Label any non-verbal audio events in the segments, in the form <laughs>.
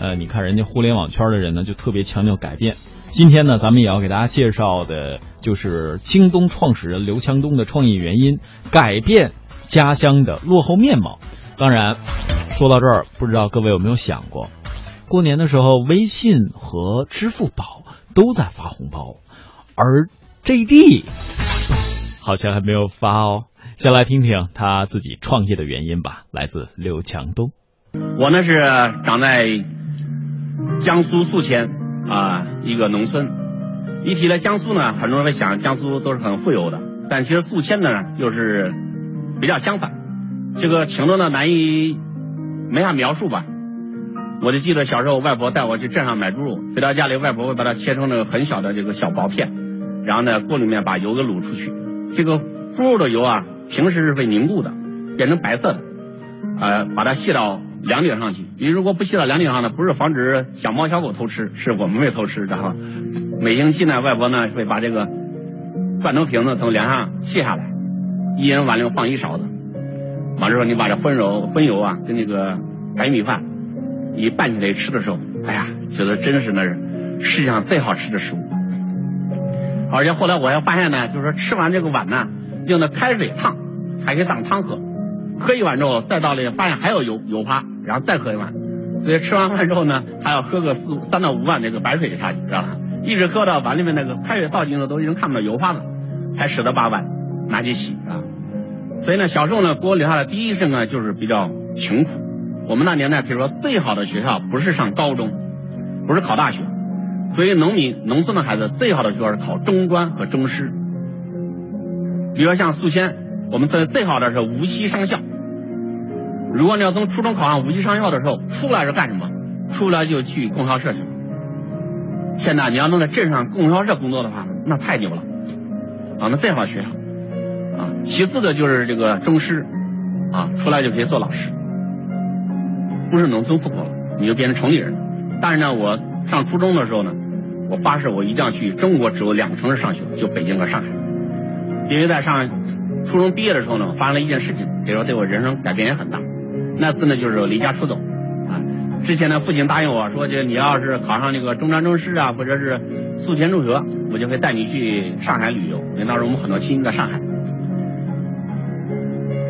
呃，你看人家互联网圈的人呢，就特别强调改变。今天呢，咱们也要给大家介绍的，就是京东创始人刘强东的创业原因，改变家乡的落后面貌。当然，说到这儿，不知道各位有没有想过，过年的时候，微信和支付宝都在发红包，而 JD 好像还没有发哦。先来听听他自己创业的原因吧，来自刘强东。我呢是长在江苏宿迁啊一个农村，一提到江苏呢，很多人会想江苏都是很富有的，但其实宿迁呢又是比较相反，这个情况呢难以没法描述吧。我就记得小时候外婆带我去镇上买猪肉，回到家里外婆会把它切成那个很小的这个小薄片，然后呢锅里面把油给卤出去，这个猪肉的油啊平时是会凝固的，变成白色的，呃把它卸到。梁顶上去，你如果不卸到梁顶上呢，不是防止小猫小狗偷吃，是我们会偷吃，知道吗？每星期呢，外婆呢会把这个罐头瓶子从梁上卸下来，一人碗里放一勺子，完了之后你把这荤肉荤油啊跟那个白米饭一拌起来吃的时候，哎呀，觉得真是那是世界上最好吃的食物。而且后来我还发现呢，就是说吃完这个碗呢，用的开水烫，还可以当汤喝。喝一碗之后，再倒里发现还有油油花，然后再喝一碗，所以吃完饭之后呢，还要喝个四三到五碗这个白水下去，知道吧？一直喝到碗里面那个开水倒进去都已经看不到油花了，才舍得把碗拿去洗啊。所以呢，小时候呢，给我留下的第一印象呢就是比较穷苦。我们那年代，比如说最好的学校不是上高中，不是考大学，所以农民农村的孩子最好的学校是考中专和中师。比如说像宿迁。我们说最好的是无锡上校。如果你要从初中考上无锡上校的时候，出来是干什么？出来就去供销社去。现在你要能在镇上供销社工作的话，那太牛了啊！那最好的学校啊。其次的就是这个中师啊，出来就可以做老师，不是农村户口了，你就变成城里人。但是呢，我上初中的时候呢，我发誓我一定要去中国只有两个城市上学，就北京和上海，因为在上。初中毕业的时候呢，发生了一件事情，可以说对我人生改变也很大。那次呢，就是离家出走啊。之前呢，父亲答应我说，就你要是考上那个中专中师啊，或者是宿迁中学，我就会带你去上海旅游。因为当时我们很多亲戚在上海。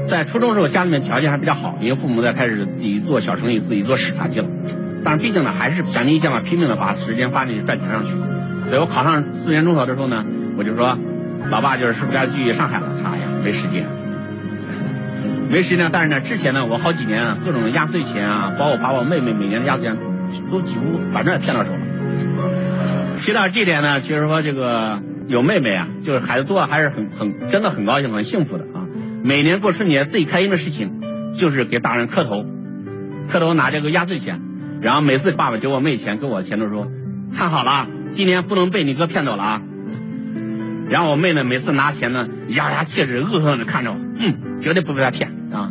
在初中的时候，家里面条件还比较好，因为父母在开始自己做小生意，自己做市场去了。但是毕竟呢，还是想尽一切办法拼命的把时间花进去赚钱上去。所以我考上宿迁中学的时候呢，我就说。老爸就是是不是该去上海了？哎呀，没时间，<laughs> 没时间。但是呢，之前呢，我好几年啊，各种压岁钱啊，包括把我妹妹每年的压岁钱都几乎反正也骗到手了。提到这点呢，其实说这个有妹妹啊，就是孩子多，还是很很真的很高兴、很幸福的啊。每年过春节最开心的事情就是给大人磕头，磕头拿这个压岁钱，然后每次爸爸给我妹钱，给我钱都说看好了，今年不能被你哥骗走了啊。然后我妹呢，每次拿钱呢，咬牙切齿、恶狠狠的看着我，嗯，绝对不被他骗啊！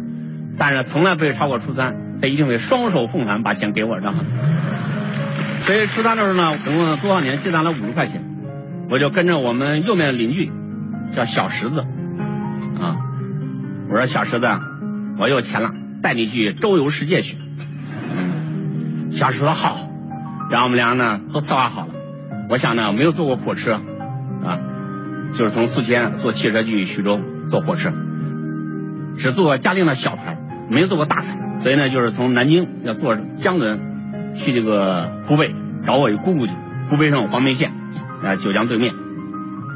但是从来不会超过初三，他一定会双手奉还把钱给我，知道吗？<laughs> 所以初三的时候呢，总共多少年积攒了五十块钱，我就跟着我们右面的邻居叫小石子啊，我说小石子，我有钱了，带你去周游世界去。小石子好，然后我们俩呢都策划好了。我想呢，没有坐过火车啊。就是从宿迁坐汽车去徐州，坐火车，只坐嘉定的小船，没坐过大船，所以呢，就是从南京要坐江轮去这个湖北找我一姑姑去，湖北省黄梅县啊九江对面，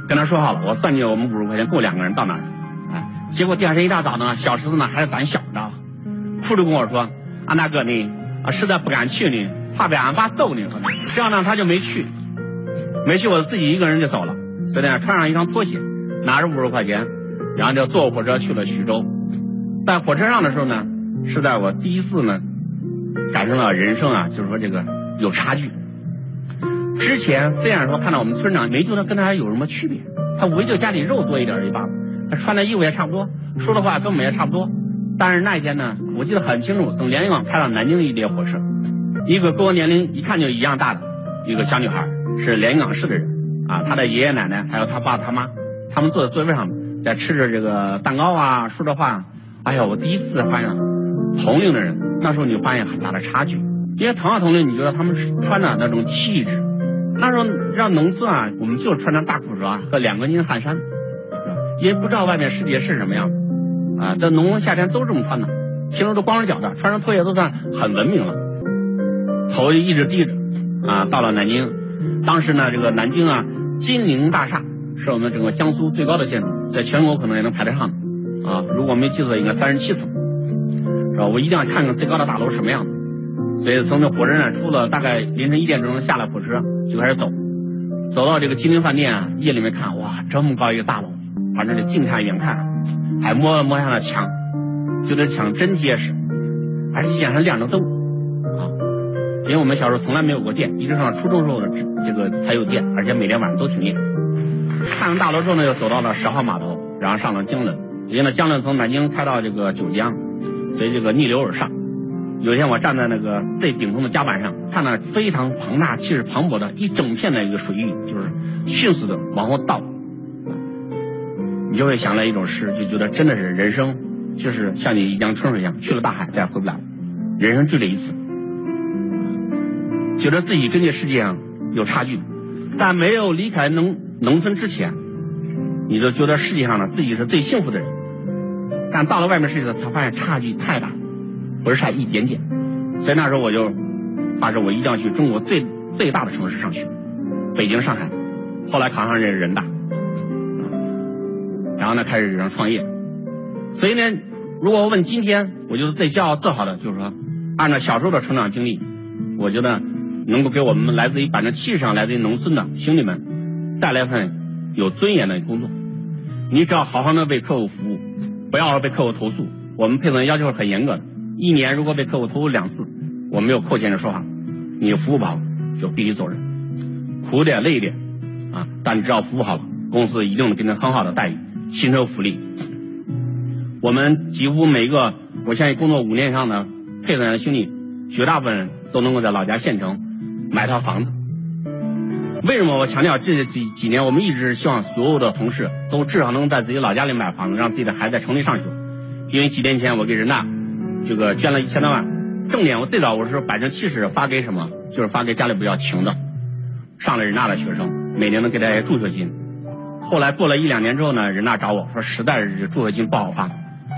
跟他说好了，我算计我们五十块钱够两个人到那儿，啊，结果第二天一大早呢，小石子呢还是胆小，知道吧？哭着跟我说，安大哥呢，啊实在不敢去呢，怕被俺爸揍呢，这样呢他就没去，没去我自己一个人就走了。所以呢，穿上一双拖鞋，拿着五十块钱，然后就坐火车去了徐州。在火车上的时候呢，是在我第一次呢，感受到人生啊，就是说这个有差距。之前虽然说看到我们村长没觉得跟他有什么区别，他无非就家里肉多一点而已罢了，他穿的衣服也差不多，说的话跟我们也差不多。但是那一天呢，我记得很清楚，从连云港开到南京的一列火车，一个跟我年龄一看就一样大的一个小女孩，是连云港市的人。啊，他的爷爷奶奶还有他爸他妈，他们坐在座位上在吃着这个蛋糕啊，说着话。哎呀，我第一次发现同龄的人，那时候你就发现很大的差距。因为同样同龄，你觉得他们穿的那种气质，那时候让农村啊，我们就穿着大裤衩和两根筋汗衫，也不知道外面世界是什么样啊。在农村夏天都这么穿的，平时都光着脚的，穿上拖鞋都算很文明了。头一直低着啊，到了南京，当时呢，这个南京啊，金陵大厦是我们整个江苏最高的建筑，在全国可能也能排得上啊。如果没记错，应该三十七层，是吧？我一定要看看最高的大楼是什么样子。所以从这火车站出了，大概凌晨一点钟下了火车，就开始走，走到这个金陵饭店啊，夜里面看，哇，这么高一个大楼，反正这近看远看，还摸摸下了墙，就这墙真结实，而且脸上亮着灯。因为我们小时候从来没有过电，一直上初中时候的这个才有电，而且每天晚上都停电。看完大楼之后呢，又走到了十号码头，然后上了江轮，因为呢江轮从南京开到这个九江，所以这个逆流而上。有一天我站在那个最顶峰的甲板上，看到非常庞大、气势磅礴的一整片的一个水域，就是迅速的往后倒，你就会想到一种诗，就觉得真的是人生就是像你一江春水一样，去了大海再也回不来了，人生就这一次。觉得自己跟这世界上有差距，但没有离开农农村之前，你就觉得世界上呢自己是最幸福的人。但到了外面世界，才发现差距太大，不是差一点点。所以那时候我就发誓，我一定要去中国最最大的城市上学，北京、上海。后来考上这人大，然后呢开始上创业。所以呢，如果问今天，我觉得最骄傲自豪的就是说，按照小时候的成长经历，我觉得。能够给我们来自于百分之七十上来自于农村的兄弟们带来一份有尊严的工作。你只要好好的为客户服务，不要被客户投诉。我们配送员要求是很严格的，一年如果被客户投诉两次，我没有扣钱的说法，你服务不好就必须走人，苦点累点啊！但只要服务好了，公司一定能给你很好的待遇、薪酬福利。我们几乎每个我现在工作五年以上的配送员的兄弟，绝大部分人都能够在老家县城。买套房子，为什么我强调这几几年我们一直希望所有的同事都至少能在自己老家里买房子，让自己的孩子在城里上学？因为几年前我给人大这个捐了一千多万，重点我最早我是百分之七十发给什么？就是发给家里比较穷的，上了人大的学生，每年能给他助学金。后来过了一两年之后呢，人大找我说实在是助学金不好发，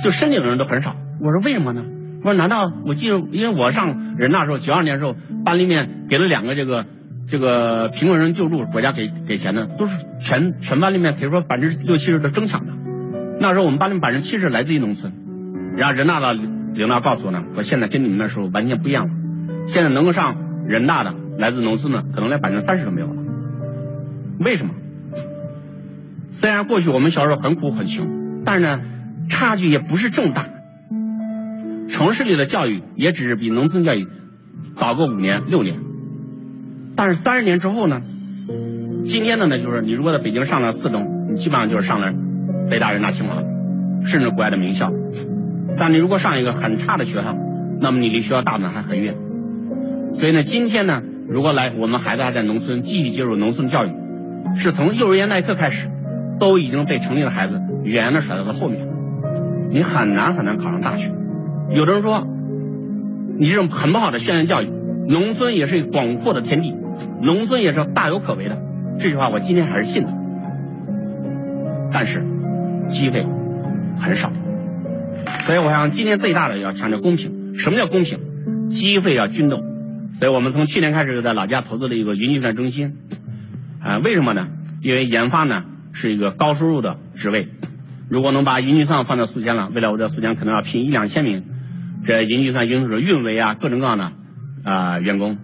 就申请的人都很少。我说为什么呢？我说难道我记得，因为我上人大时候，九二年时候，班里面给了两个这个这个贫困人救助，国家给给钱的，都是全全班里面，比如说百分之六七十都争抢的。那时候我们班里百分之七十来自于农村，然后人大的领导告诉我呢，我现在跟你们那时候完全不一样了，现在能够上人大的来自农村的，可能连百分之三十都没有了。为什么？虽然过去我们小时候很苦很穷，但是呢，差距也不是这么大。城市里的教育也只是比农村教育早个五年六年，但是三十年之后呢？今天的呢，就是你如果在北京上了四中，你基本上就是上了北大、人大、清华，甚至国外的名校。但你如果上一个很差的学校，那么你离学校大门还很远。所以呢，今天呢，如果来我们孩子还在农村继续接受农村教育，是从幼儿园那一刻开始，都已经被城里的孩子远远的甩到了后面，你很难很难考上大学。有的人说，你这种很不好的宣传教育，农村也是一个广阔的天地，农村也是大有可为的。这句话我今天还是信的，但是机会很少，所以我想今天最大的要强调公平。什么叫公平？机会要均等。所以我们从去年开始就在老家投资了一个云计算中心，啊，为什么呢？因为研发呢是一个高收入的职位，如果能把云计算放在宿迁了，未来我在宿迁可能要聘一两千名。这云计算应用是运维啊，各种各样的啊员工。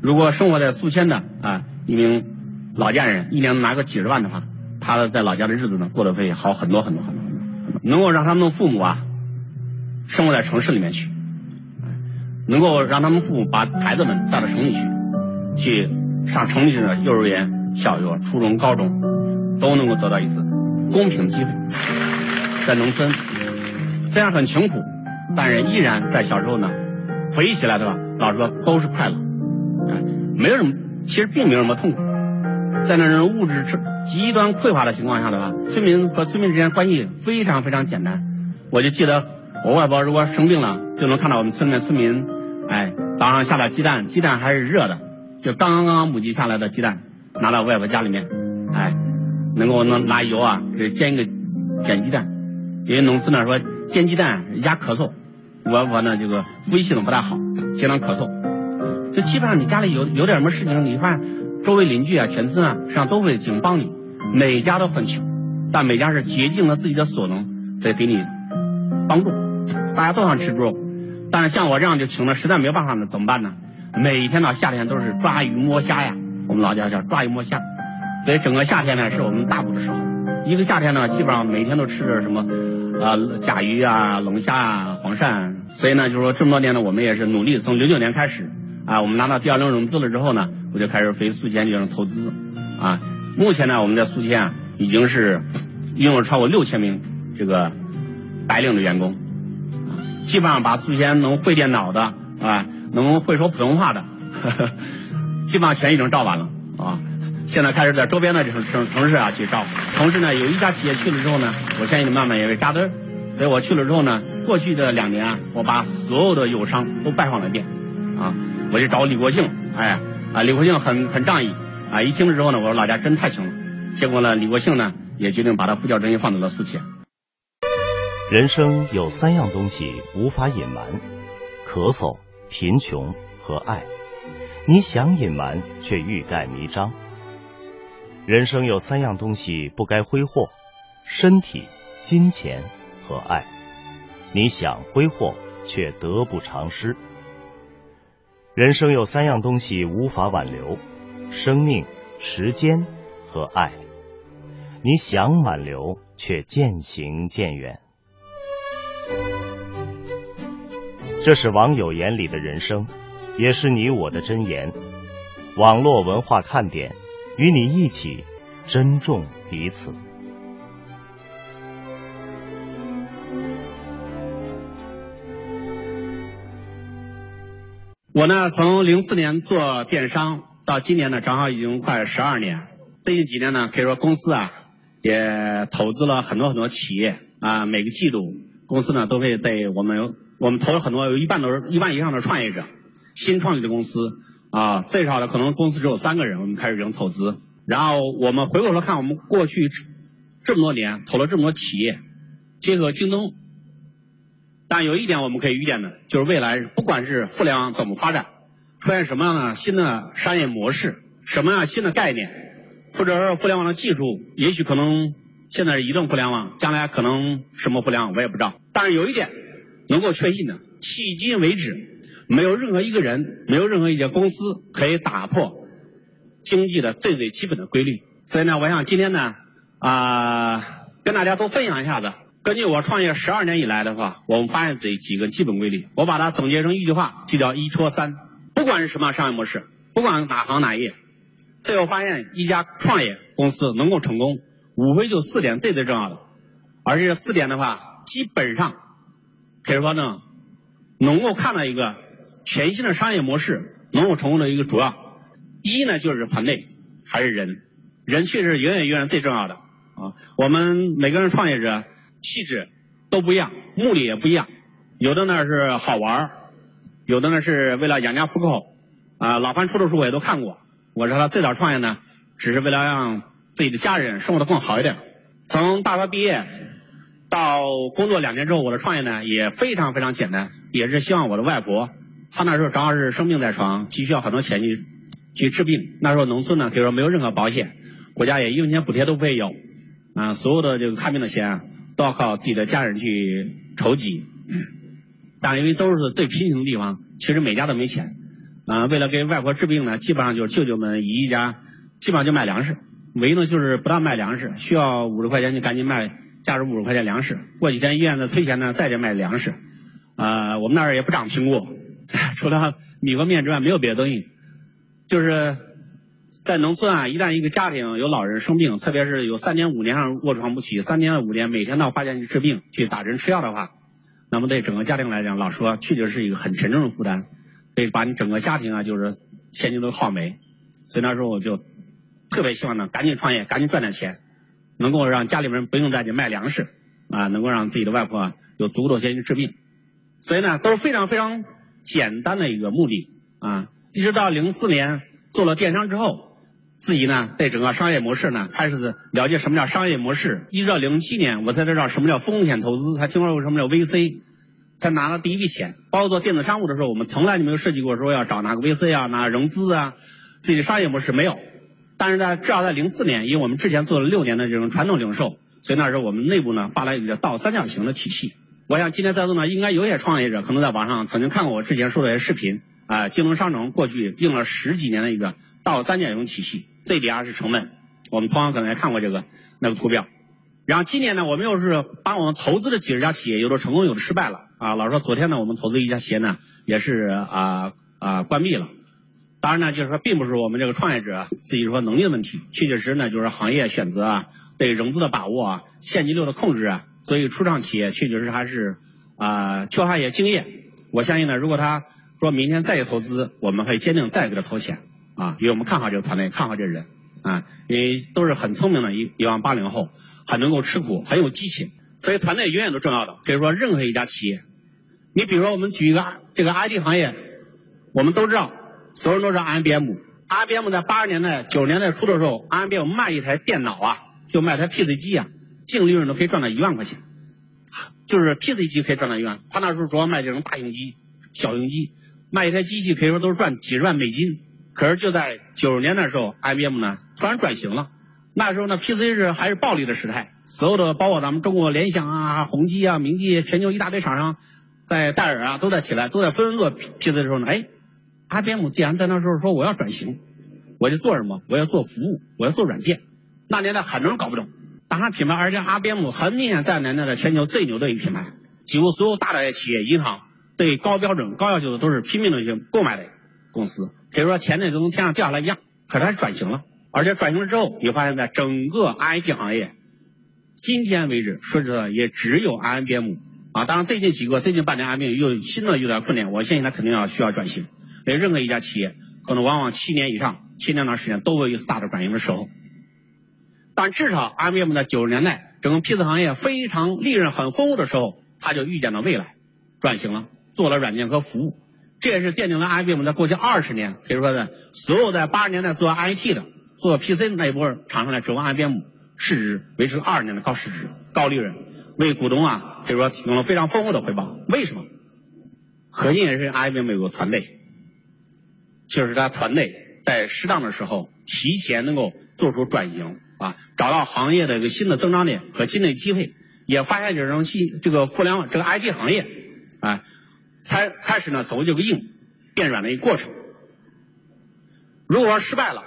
如果生活在宿迁的啊一名老家人，一年拿个几十万的话，他在老家的日子呢过得会好很多很多很多。能够让他们的父母啊生活在城市里面去，能够让他们父母把孩子们带到城里去，去上城里的幼儿园、小学、初中、高中，都能够得到一次公平机会。在农村虽然很穷苦。但是依然在小时候呢，回忆起来对吧？老实说都是快乐，没有什么，其实并没有什么痛苦。在那种物质极端匮乏的情况下的话，村民和村民之间关系非常非常简单。我就记得我外婆如果生病了，就能看到我们村里面村民，哎，早上下点鸡蛋，鸡蛋还是热的，就刚刚刚母鸡下来的鸡蛋，拿到外婆家里面，哎，能够能拿油啊给煎一个煎鸡蛋，因为农村呢说煎鸡蛋压咳嗽，我我呢这个呼吸系统不太好，经常咳嗽，就基本上你家里有有点什么事情，你看周围邻居啊、全村啊，实际上都会尽帮你，每家都很穷，但每家是竭尽了自己的所能在给你帮助，大家都想吃猪肉。但是像我这样就穷的实在没有办法呢，怎么办呢？每天到夏天都是抓鱼摸虾呀，我们老家叫抓鱼摸虾，所以整个夏天呢是我们大补的时候。一个夏天呢，基本上每天都吃着什么啊甲鱼啊、龙虾啊、黄鳝。所以呢，就是说这么多年呢，我们也是努力。从零九年开始啊，我们拿到第二轮融资了之后呢，我就开始飞宿迁进行投资啊。目前呢，我们在宿迁啊已经是拥有超过六千名这个白领的员工。基本上把宿迁能会电脑的啊，能会说普通话的，呵 <laughs> 呵基本上全已经招完了啊。现在开始在周边的这种城城市啊去招。同时呢，有一家企业去了之后呢，我相信你慢慢也会扎堆。所以我去了之后呢，过去的两年啊，我把所有的友商都拜访了一遍啊。我就找李国庆，哎啊，李国庆很很仗义啊。一听了之后呢，我说老家真太穷了。结果呢，李国庆呢也决定把他副教中心放到了宿迁。人生有三样东西无法隐瞒：咳嗽、贫穷和爱。你想隐瞒，却欲盖弥彰。人生有三样东西不该挥霍：身体、金钱和爱。你想挥霍，却得不偿失。人生有三样东西无法挽留：生命、时间和爱。你想挽留，却渐行渐远。这是网友眼里的人生，也是你我的箴言。网络文化看点，与你一起珍重彼此。我呢，从零四年做电商到今年呢，正好已经快十二年。最近几年呢，可以说公司啊，也投资了很多很多企业啊，每个季度公司呢都会对我们。我们投了很多，有一半都是一半以上的创业者，新创立的公司啊，最少的可能公司只有三个人，我们开始这种投资。然后我们回过头看，我们过去这么多年投了这么多企业，结合京东。但有一点我们可以预见的，就是未来不管是互联网怎么发展，出现什么样的新的商业模式，什么样新的概念，或者说互联网的技术，也许可能现在是移动互联网，将来可能什么互联网我也不知道。但是有一点。能够确信的，迄今为止，没有任何一个人，没有任何一家公司可以打破经济的最最基本的规律。所以呢，我想今天呢，啊，跟大家都分享一下子。根据我创业十二年以来的话，我们发现这几个基本规律，我把它总结成一句话，就叫一拖三。不管是什么商业模式，不管哪行哪业，最后发现一家创业公司能够成功，无非就四点最最重要的。而这四点的话，基本上。可以说呢，能够看到一个全新的商业模式能够成功的一个主要，一呢就是团队还是人，人确实远远远远最重要的啊。我们每个人创业者气质都不一样，目的也不一样，有的呢是好玩，有的呢是为了养家糊口啊。老潘出的书我也都看过，我说他最早创业呢，只是为了让自己的家人生活的更好一点。从大学毕业。到工作两年之后，我的创业呢也非常非常简单，也是希望我的外婆，他那时候正好是生病在床，急需要很多钱去去治病。那时候农村呢可以说没有任何保险，国家也一分钱补贴都不会有，啊，所有的这个看病的钱啊都要靠自己的家人去筹集。但因为都是最贫穷的地方，其实每家都没钱，啊，为了给外婆治病呢，基本上就是舅舅们一家基本上就卖粮食，唯一呢就是不但卖粮食，需要五十块钱就赶紧卖。价值五十块钱粮食，过几天医院的催钱呢，再去卖粮食。啊，我们那儿也不长苹果，<laughs> 除了米和面之外，没有别的东西。就是在农村啊，一旦一个家庭有老人生病，特别是有三年五年上卧床不起，三年五年每天到花钱去治病、去打针吃药的话，那么对整个家庭来讲，老说确实是一个很沉重的负担，可以把你整个家庭啊，就是现金都耗没。所以那时候我就特别希望呢，赶紧创业，赶紧赚点钱。能够让家里面不用再去卖粮食啊，能够让自己的外婆有足够的钱去治病，所以呢都是非常非常简单的一个目的啊。一直到零四年做了电商之后，自己呢在整个商业模式呢开始了解什么叫商业模式。一直到零七年，我才知道什么叫风险投资，才听说过什么叫 VC，才拿了第一笔钱。包括做电子商务的时候，我们从来就没有设计过说要找哪个 VC 啊，哪个融资啊，自己的商业模式没有。但是呢至少在零四年，因为我们之前做了六年的这种传统零售，所以那时候我们内部呢发了一个倒三角形的体系。我想今天在座呢，应该有些创业者可能在网上曾经看过我之前说的一些视频啊。京东商城过去用了十几年的一个倒三角形体系，ZBR 是成本，我们同行可能也看过这个那个图表。然后今年呢，我们又是把我们投资的几十家企业，有的成功，有的失败了啊。老实说，昨天呢，我们投资一家企业呢，也是啊啊关闭了。当然呢，就是说，并不是我们这个创业者自己说能力的问题，确确实实呢，就是行业选择啊，对融资的把握啊，现金流的控制啊，所以初创企业确实实还是啊缺乏一些经验。我相信呢，如果他说明天再去投资，我们会坚定再给他投钱啊，因为我们看好这个团队，看好这人啊，因为都是很聪明的一一帮八零后，很能够吃苦，很有激情，所以团队永远都重要的。可以说，任何一家企业，你比如说我们举一个这个 IT 行业，我们都知道。所有人都是 IBM，IBM 在八十年代、九十年代初的时候，IBM 卖一台电脑啊，就卖台 PC 机啊，净利润都可以赚到一万块钱，就是 PC 机可以赚到一万。他那时候主要卖这种大型机、小型机，卖一台机器可以说都是赚几十万美金。可是就在九十年代的时候，IBM 呢突然转型了，那时候呢 PC 是还是暴利的时代，所有的包括咱们中国联想啊、宏基啊、明基，全球一大堆厂商，在戴尔啊都在起来，都在纷纷做 PC 的时候呢，哎。IBM 既然在那时候说我要转型，我就做什么？我要做服务，我要做软件。那年代很多人搞不懂，当然品牌，而且 IBM 很明显在那年代全球最牛的一个品牌，几乎所有大的企业、银行对高标准、高要求的都是拼命的去购买的公司，可以说钱呢就从天上掉下来一样。可是它转型了，而且转型了之后，你发现在整个 IT 行业，今天为止说实话也只有 IBM 啊。当然最近几个最近半年 IBM 又新的有点困难，我相信它肯定要需要转型。因为任何一家企业，可能往往七年以上、七年长时间都会有一次大的转型的时候。但至少 IBM 在九十年代整个 PC 行业非常利润很丰厚的时候，他就预见了未来，转型了，做了软件和服务。这也是奠定了 IBM 在过去二十年，可以说的所有在八十年代做 IT 的、做 PC 的那一波厂商来指望 IBM 市值维持二十年的高市值、高利润，为股东啊可以说提供了非常丰厚的回报。为什么？核心也是 IBM 有个团队。就是他团队在适当的时候提前能够做出转型啊，找到行业的一个新的增长点和新的机会，也发现这种新这个互联网这个 IT 行业啊，才开始呢走这个硬变软的一个过程。如果说失败了，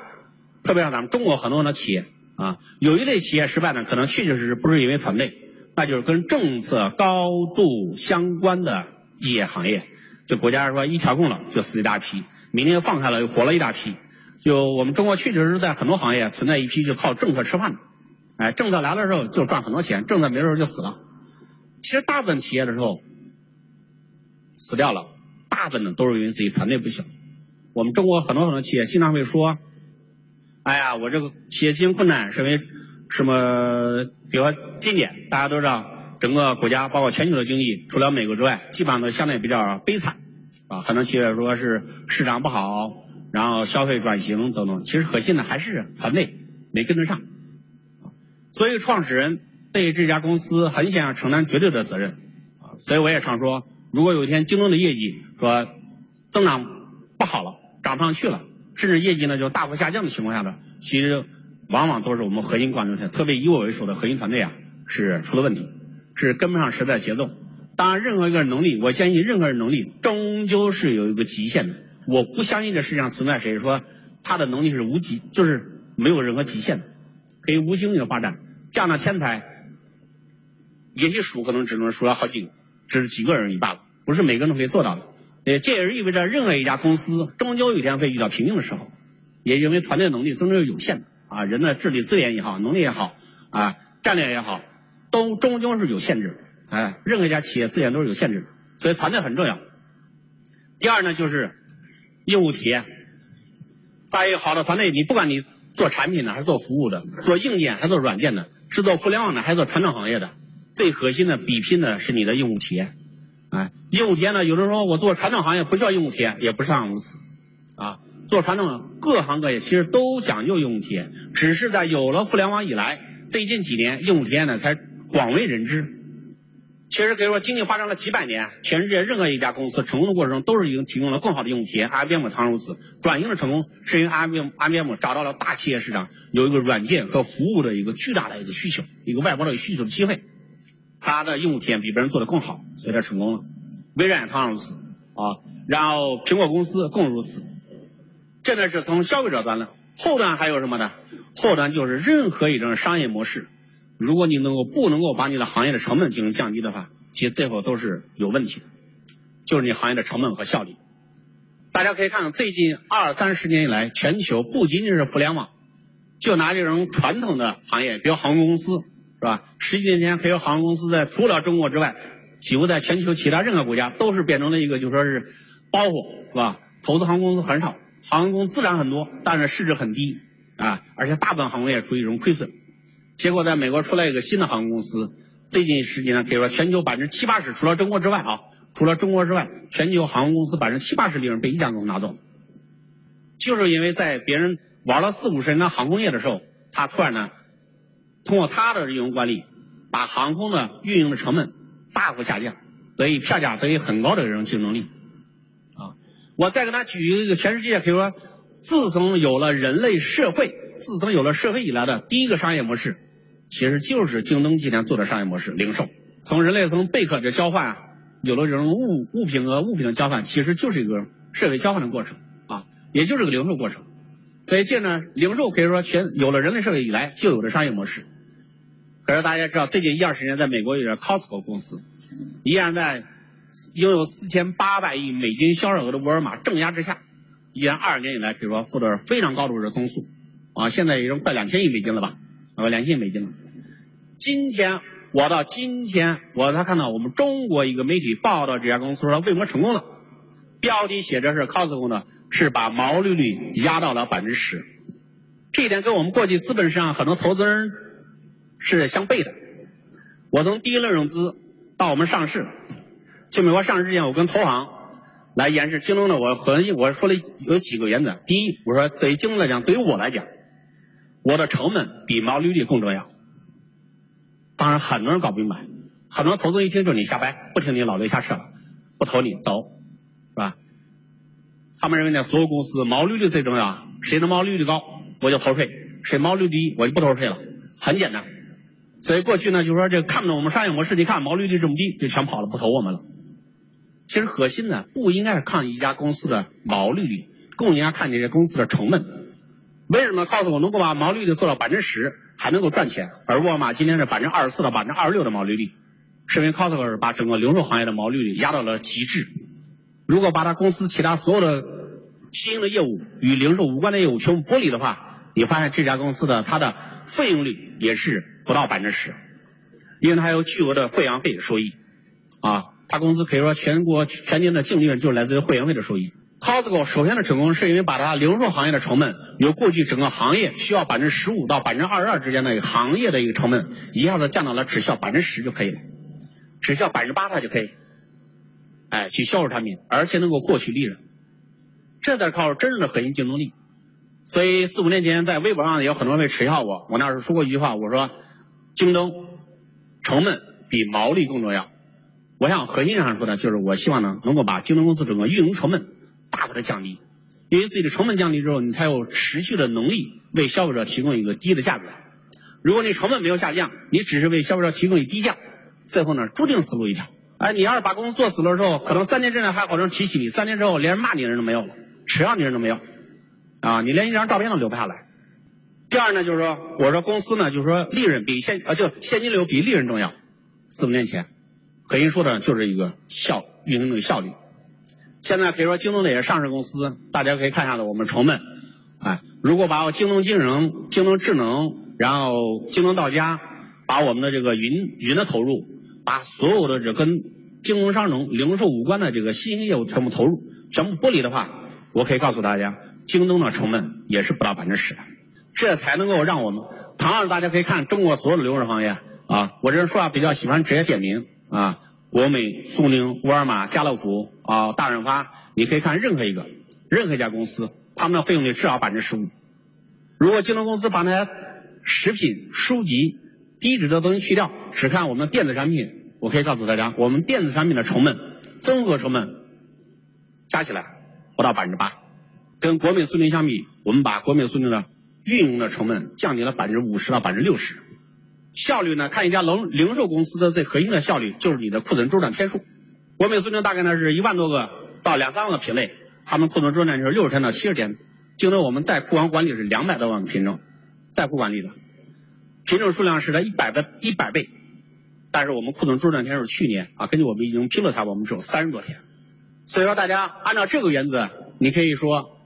特别像咱们中国很多的企业啊，有一类企业失败呢，可能确确实实不是因为团队，那就是跟政策高度相关的一些行业，就国家说一调控了就死一大批。明天放开了，又活了一大批。就我们中国确实是在很多行业存在一批就靠政策吃饭的，哎，政策来的时候就赚很多钱，政策没的时候就死了。其实大部分企业的时候死掉了，大部分呢都是因为自己团队不行。我们中国很多很多企业经常会说：“哎呀，我这个企业经营困难是因为什么？比如说今年大家都知道，整个国家包括全球的经济，除了美国之外，基本上都相对比较悲惨。”啊，很多企业说是市场不好，然后消费转型等等，其实核心的还是团队没跟得上。所以创始人对这家公司很想要承担绝对的责任。啊，所以我也常说，如果有一天京东的业绩说增长不好了，涨不上去了，甚至业绩呢就大幅下降的情况下呢，其实往往都是我们核心管理层，特别以我为首的核心团队啊，是出了问题，是跟不上时代节奏。当然，任何一个人能力，我相信任何人能力终究是有一个极限的。我不相信这世界上存在谁说他的能力是无极，就是没有任何极限的，可以无尽的发展。这样的天才，也许数可能只能数了好几个，只是几个人一罢了，不是每个人都可以做到的。呃，这也是意味着任何一家公司终究有一天会遇到瓶颈的时候，也因为团队能力终究是有限的啊，人的智力资源也好，能力也好啊，战略也好，都终究是有限制的。哎，任何一家企业资源都是有限制的，所以团队很重要。第二呢，就是业务体验。在一个好的团队，你不管你做产品的还是做服务的，做硬件还是做软件的，是做互联网的还是做传统行业的，最核心的比拼的是你的用户体验。哎，业务体验呢，有的时候我做传统行业不需要业务体验，也不上公司啊。做传统各行各业其实都讲究业务体验，只是在有了互联网以来，最近几年业务体验呢才广为人知。其实可以说，经济发展了几百年，全世界任何一家公司成功的过程中，都是已经提供了更好的用户体验。IBM 唐如此，转型的成功是因为 IBM IBM 找到了大企业市场有一个软件和服务的一个巨大的一个需求，一个外包的需求的机会，它的用户体验比别人做的更好，所以它成功了。微软唐如此啊，然后苹果公司更如此。这呢是从消费者端的，后端还有什么呢？后端就是任何一种商业模式。如果你能够不能够把你的行业的成本进行降低的话，其实最后都是有问题的，就是你行业的成本和效率。大家可以看看最近二三十年以来，全球不仅仅是互联网，就拿这种传统的行业，比如航空公司，是吧？十几年前，可以航空公司在除了中国之外，几乎在全球其他任何国家都是变成了一个就说是包袱，是吧？投资航空公司很少，航空公司资产很多，但是市值很低啊，而且大部分航空业处于一种亏损。结果在美国出来一个新的航空公司，最近十几年可以说全球百分之七八十，除了中国之外啊，除了中国之外，全球航空公司百分之七八十利润被一家公司拿走，就是因为在别人玩了四五十年的航空业的时候，他突然呢，通过他的运营管理，把航空的运营的成本大幅下降，得以票价得以很高的这种竞争力，啊，我再给他举一个全世界可以说，自从有了人类社会，自从有了社会以来的第一个商业模式。其实就是京东今天做的商业模式，零售。从人类从贝壳的交换啊，有了这种物物品和物品的交换，其实就是一个社会交换的过程啊，也就是个零售过程。所以，这呢，零售可以说全有了人类社会以来就有的商业模式。可是大家知道，最近一二十年，在美国有点 Costco 公司，依然在拥有四千八百亿美金销售额的沃尔玛镇压之下，依然二十年以来可以说负着非常高的这个增速啊，现在已经快两千亿美金了吧。啊，两千美金了。今天我到今天，我才看到我们中国一个媒体报道这家公司说为什么成功了。标题写着是 Costco 呢，是把毛利率压到了百分之十。这一点跟我们过去资本市场很多投资人是相悖的。我从第一轮融资到我们上市，去美国上市之前，我跟投行来演示京东呢，我和我说了有几个原则。第一，我说对于京东来讲，对于我来讲。我的成本比毛利率更重要，当然很多人搞不明白，很多投资一听就你瞎掰，不听你老刘瞎扯了，不投你走，是吧？他们认为呢，所有公司毛利率最重要，谁的毛利率高我就投税，谁毛利率低我就不投税了，很简单。所以过去呢，就说这看不懂我们商业模式，你看毛利率这么低，就全跑了，不投我们了。其实核心呢，不应该是看一家公司的毛利率，更应该看这些公司的成本。为什么告诉我能够把毛利率做到百分之十，还能够赚钱？而沃尔玛今天是百分之二十四到百分之二十六的毛利率，是因为 Costco 把整个零售行业的毛利率压到了极致。如果把它公司其他所有的新兴的业务与零售无关的业务全部剥离的话，你发现这家公司的它的费用率也是不到百分之十，因为它有巨额的会员费收益啊，它公司可以说全国全年的净利润就是来自于会员费的收益。Costco 首先的成功是因为把它零售行业的成本由过去整个行业需要百分之十五到百分之二十二之间的行业的一个成本，一下子降到了只需要百分之十就可以了，只需要百分之八它就可以，哎，去销售产品，而且能够获取利润，这才是靠真正的核心竞争力。所以四五年前在微博上有很多人会耻笑我，我那时候说过一句话，我说京东成本比毛利更重要。我想核心上说的就是我希望呢能够把京东公司整个运营成本。大幅的降低，因为自己的成本降低之后，你才有持续的能力为消费者提供一个低的价格。如果你成本没有下降，你只是为消费者提供一低价，最后呢，注定死路一条。哎，你要是把公司做死了之后，可能三年之内还好人提起你，三年之后连骂你的人都没有了，耻笑你人都没有，啊，你连一张照片都留不下来。第二呢，就是说，我说公司呢，就是说利润比现啊，就现金流比利润重要。四五年前，核心说的就是一个效运营的效率。现在可以说京东的也是上市公司，大家可以看一下子我们成本，哎，如果把我京东金融、京东智能，然后京东到家，把我们的这个云云的投入，把所有的这跟京东商城零售无关的这个新兴业务全部投入，全部剥离的话，我可以告诉大家，京东的成本也是不到百分之十的，这才能够让我们。同样，大家可以看中国所有的零售行业啊，我这人说话比较喜欢直接点名啊。国美、苏宁、沃尔玛、家乐福啊、大润发，你可以看任何一个，任何一家公司，他们的费用率至少百分之十五。如果京东公司把那些食品、书籍、低脂的东西去掉，只看我们的电子产品，我可以告诉大家，我们电子产品的成本，综合成本加起来不到百分之八。跟国美、苏宁相比，我们把国美、苏宁的运营的成本降低了百分之五十到百分之六十。效率呢？看一家零零售公司的最核心的效率，就是你的库存周转天数。国美、苏宁大概呢是一万多个到两三万个品类，他们库存周转就是六十天到七十天。京东我们在库房管理是两百多万个品种，在库管理的品种数量是在一百倍一百倍，但是我们库存周转天数去年啊，根据我们已经披露财报，我们只有三十多天。所以说，大家按照这个原则，你可以说，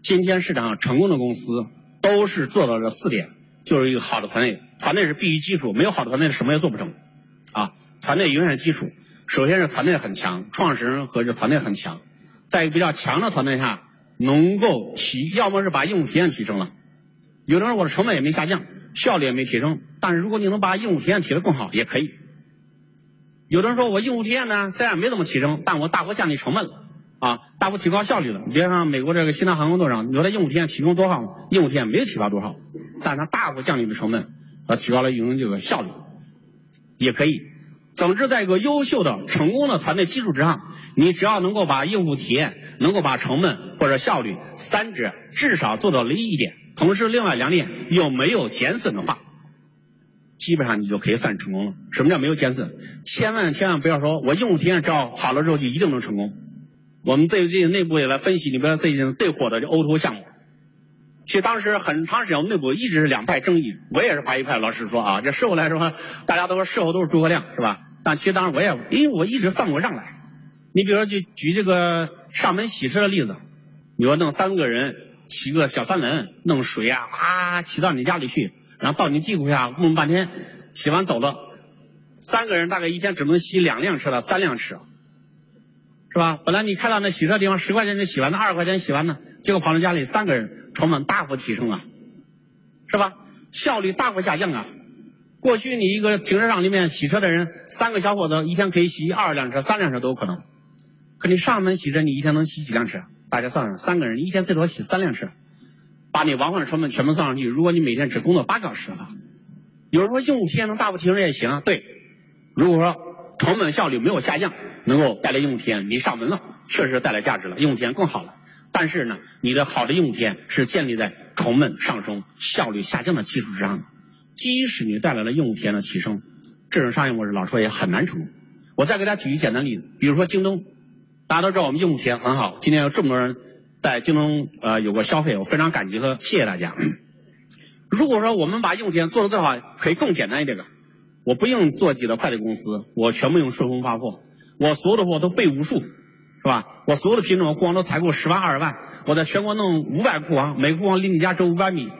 今天市场上成功的公司都是做到这四点。就是一个好的团队，团队是必须基础，没有好的团队，什么也做不成，啊，团队永远是基础。首先是团队很强，创始人和这团队很强，在一个比较强的团队下，能够提，要么是把用户体验提升了，有的人我的成本也没下降，效率也没提升，但是如果你能把用户体验提得更好，也可以。有的人说我用户体验呢，虽然没怎么提升，但我大幅降低成本了。啊，大幅提高效率了。你别看美国这个西南航空队长，你说他业务体验提供多少？业务体验没有提高多少，但他大幅降低了成本，和提高了运营这个效率，也可以。总之，在一个优秀的、成功的团队基础之上，你只要能够把业务体验、能够把成本或者效率三者至少做到了一点，同时另外两点又没有减损的话，基本上你就可以算成功了。什么叫没有减损？千万千万不要说我用户体验只要好了之后就一定能成功。我们最近内部也来分析，你比如最近最火的这 O2O 项目，其实当时很长时间我们内部一直是两派争议，我也是怀疑派。老实说啊，这事后来说，大家都说事后都是诸葛亮，是吧？但其实当时我也，因为我一直算过账来。你比如说，就举这个上门洗车的例子，你说弄三个人骑个小三轮，弄水啊，哗骑到你家里去，然后到你地库下弄半天，洗完走了，三个人大概一天只能洗两辆车到三辆车。是吧？本来你开到那洗车地方十块钱就洗完，了二十块钱洗完了，结果跑到家里三个人，成本大幅提升啊，是吧？效率大幅下降啊。过去你一个停车场里面洗车的人，三个小伙子一天可以洗二十辆车、三辆车都有可能。可你上门洗车，你一天能洗几辆车？大家算算，三个人一天最多洗三辆车，把你往返的成本全部算上去。如果你每天只工作八小时的话，有人说用户体验能大幅提升也行啊。对，如果说成本效率没有下降。能够带来用户体验，你上门了，确实带来价值了，用户体验更好了。但是呢，你的好的用户体验是建立在成本上升、效率下降的基础之上的。即使你带来了用户体验的提升，这种商业模式老说也很难成功。我再给大家举一简单例子，比如说京东，大家都知道我们用户体验很好，今天有这么多人在京东呃有过消费，我非常感激和谢谢大家。如果说我们把用户体验做得最好，可以更简单一点的，我不用做几个快递公司，我全部用顺丰发货。我所有的货都备无数，是吧？我所有的品种库房都采购十万二十万，我在全国弄五百库房，每个库房离你家只有五百米，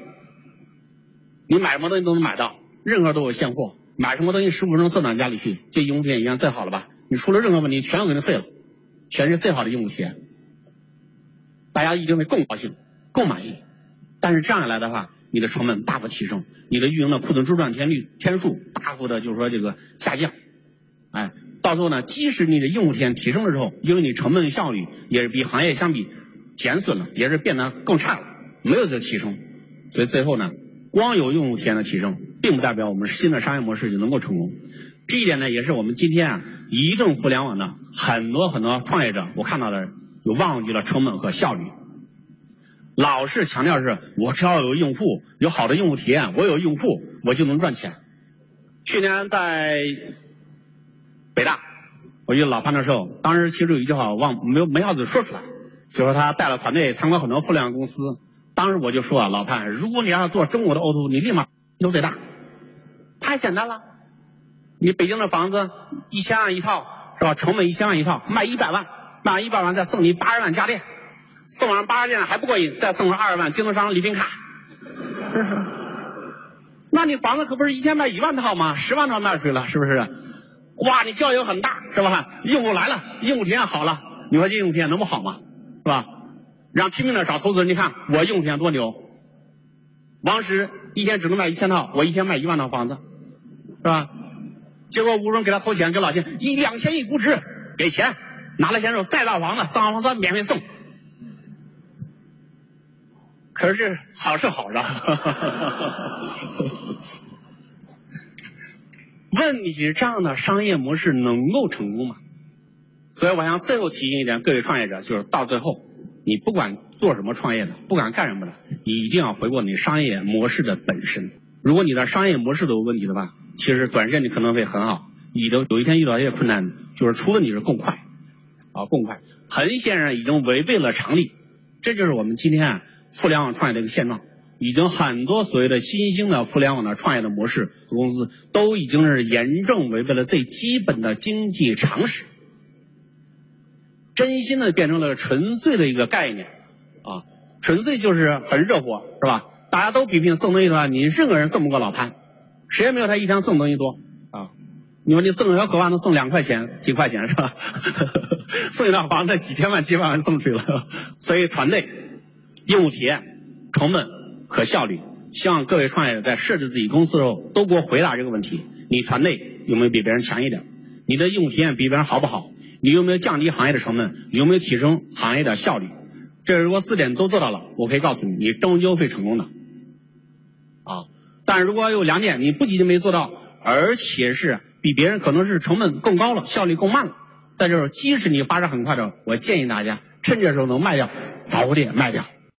你买什么东西都能买到，任何都有现货，买什么东西十五分钟送到你家里去，这用户体验已经最好了吧？你出了任何问题，全都给你废了，全是最好的用户体验，大家一定会更高兴、更满意。但是这样来的话，你的成本大幅提升，你的运营的库存周转天率天数大幅的，就是说这个下降，哎。到时候呢，即使你的用户体验提升了之后，因为你成本效率也是比行业相比减损了，也是变得更差了，没有这提升，所以最后呢，光有用户体验的提升，并不代表我们新的商业模式就能够成功。这一点呢，也是我们今天啊，移动互联网的很多很多创业者，我看到的有忘记了成本和效率，老是强调是我只要有用户，有好的用户体验，我有用户，我就能赚钱。去年在。北大，我一个老潘的时候，当时其实有一句话忘没没好子说出来，就说他带了团队参观很多互联网公司，当时我就说啊，老潘，如果你要做中国的 O2O，你立马求最大，太简单了，你北京的房子一千万一套是吧？成本一千万一套，卖一百万，卖一百万再送你八十万家电，送完八十件还不过瘾，再送上二十万京东商礼品卡，那你房子可不是一天卖一万套吗？十万套卖出去了，是不是？哇，你交易很大是吧？用户来了，用户体验好了，你说这用户体验能不好吗？是吧？让拼命的找投资人，你看我用户体验多牛。王石一天只能卖一千套，我一天卖一万套房子，是吧？结果吴荣给他投钱，给老钱一两千亿估值，给钱，拿了钱之后再造房子，造完房子免费送。可是好是好的，<laughs> 问题是这样的商业模式能够成功吗？所以我想最后提醒一点，各位创业者，就是到最后，你不管做什么创业的，不管干什么的，你一定要回过你商业模式的本身。如果你的商业模式都有问题的话，其实短时间你可能会很好，你的有一天遇到一些困难，就是出问题是更快，啊更快，很显然已经违背了常理。这就是我们今天啊互联网创业的一个现状，已经很多所谓的新兴的互联网的创业的模式和公司，都已经是严重违背了最基本的经济常识。真心的变成了纯粹的一个概念，啊，纯粹就是很热火，是吧？大家都比拼送东西的话，你任何人送不过老潘，谁也没有他一天送东西多啊。你说你送个小可娃能送两块钱、几块钱是吧？<laughs> 送一套房子几千万、几百万送出去了。所以团队、业务体验、成本和效率，希望各位创业者在设置自己公司的时候都给我回答这个问题：你团队有没有比别人强一点？你的业务体验比别人好不好？你有没有降低行业的成本？有没有提升行业的效率？这如果四点都做到了，我可以告诉你，你终究会成功的。啊，但如果有两点你不仅仅没做到，而且是比别人可能是成本更高了，效率更慢了，在这儿即使你发展很快的，我建议大家趁这时候能卖掉，早点卖掉。